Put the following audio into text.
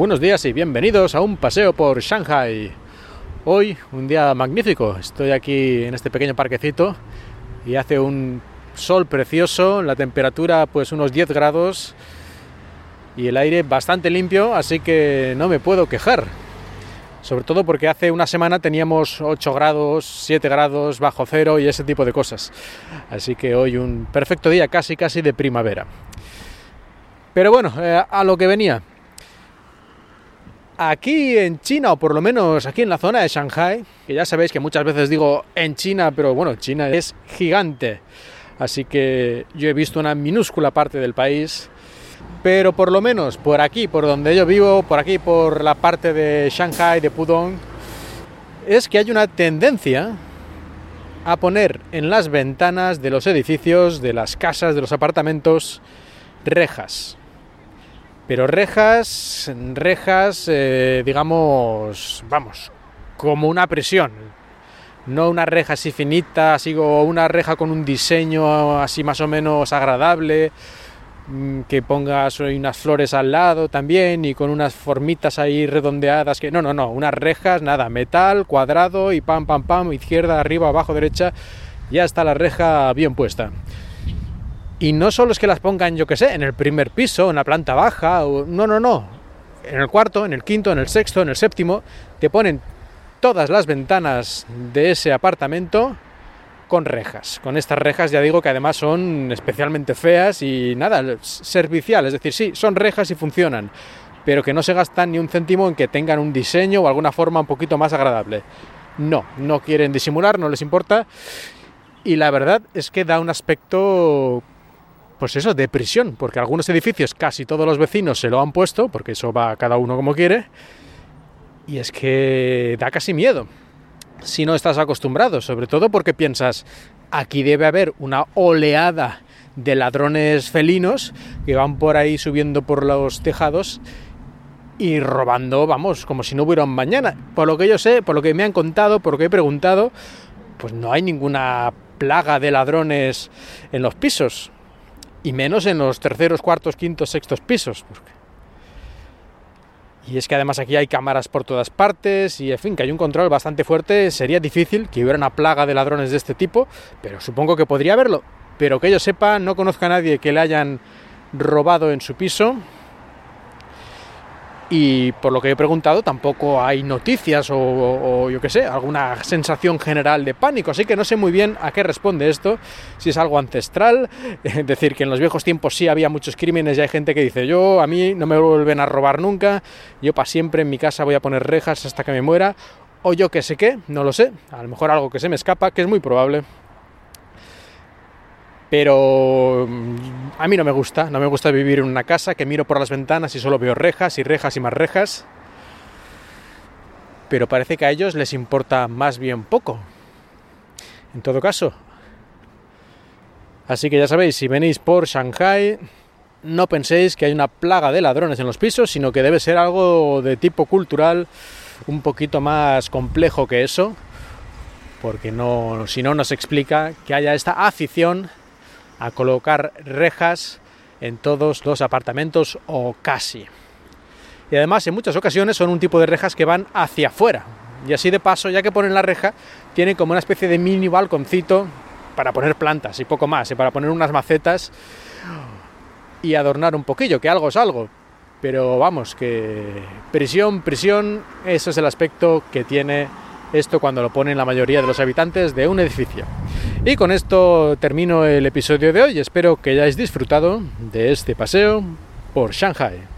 Buenos días y bienvenidos a un paseo por Shanghai. Hoy un día magnífico. Estoy aquí en este pequeño parquecito y hace un sol precioso, la temperatura pues unos 10 grados y el aire bastante limpio, así que no me puedo quejar. Sobre todo porque hace una semana teníamos 8 grados, 7 grados bajo cero y ese tipo de cosas. Así que hoy un perfecto día casi casi de primavera. Pero bueno, eh, a lo que venía aquí en China, o por lo menos aquí en la zona de Shanghai, que ya sabéis que muchas veces digo en China, pero bueno, China es gigante. Así que yo he visto una minúscula parte del país. Pero por lo menos por aquí, por donde yo vivo, por aquí, por la parte de Shanghai, de Pudong, es que hay una tendencia a poner en las ventanas de los edificios, de las casas, de los apartamentos, rejas pero rejas, rejas, eh, digamos, vamos, como una presión. No una reja así finita, así como una reja con un diseño así más o menos agradable, mm, que pongas unas flores al lado también y con unas formitas ahí redondeadas que no, no, no, unas rejas, nada, metal, cuadrado y pam, pam, pam, izquierda, arriba, abajo, derecha, ya está la reja bien puesta. Y no solo es que las pongan, yo que sé, en el primer piso, en la planta baja, no, no, no. En el cuarto, en el quinto, en el sexto, en el séptimo, te ponen todas las ventanas de ese apartamento con rejas. Con estas rejas ya digo que además son especialmente feas y nada, servicial. Es decir, sí, son rejas y funcionan, pero que no se gastan ni un céntimo en que tengan un diseño o alguna forma un poquito más agradable. No, no quieren disimular, no les importa. Y la verdad es que da un aspecto pues eso, de prisión, porque algunos edificios casi todos los vecinos se lo han puesto, porque eso va cada uno como quiere, y es que da casi miedo si no estás acostumbrado, sobre todo porque piensas, aquí debe haber una oleada de ladrones felinos que van por ahí subiendo por los tejados y robando, vamos, como si no hubiera un mañana. Por lo que yo sé, por lo que me han contado, por lo que he preguntado, pues no hay ninguna plaga de ladrones en los pisos y menos en los terceros, cuartos, quintos, sextos pisos. Y es que además aquí hay cámaras por todas partes y en fin, que hay un control bastante fuerte. Sería difícil que hubiera una plaga de ladrones de este tipo, pero supongo que podría haberlo. Pero que yo sepa, no conozco a nadie que le hayan robado en su piso y por lo que he preguntado tampoco hay noticias o, yo qué sé, alguna sensación general de pánico, así que no sé muy bien a qué responde esto, si es algo ancestral, es decir, que en los viejos tiempos sí había muchos crímenes y hay gente que dice yo a mí no me vuelven a robar nunca, yo para siempre en mi casa voy a poner rejas hasta que me muera, o yo qué sé qué, no lo sé, a lo mejor algo que se me escapa, que es muy probable pero mm, a mí no me gusta, no me gusta vivir en una casa que miro por las ventanas y solo veo rejas y rejas y más rejas. Pero parece que a ellos les importa más bien poco. En todo caso. Así que ya sabéis, si venís por Shanghai, no penséis que hay una plaga de ladrones en los pisos, sino que debe ser algo de tipo cultural un poquito más complejo que eso, porque no, si no nos explica que haya esta afición a colocar rejas en todos los apartamentos o casi. Y además en muchas ocasiones son un tipo de rejas que van hacia afuera. Y así de paso, ya que ponen la reja, tienen como una especie de mini balconcito para poner plantas y poco más, y para poner unas macetas y adornar un poquillo, que algo es algo. Pero vamos, que prisión, prisión, eso es el aspecto que tiene esto cuando lo ponen la mayoría de los habitantes de un edificio. Y con esto termino el episodio de hoy. Espero que hayáis disfrutado de este paseo por Shanghai.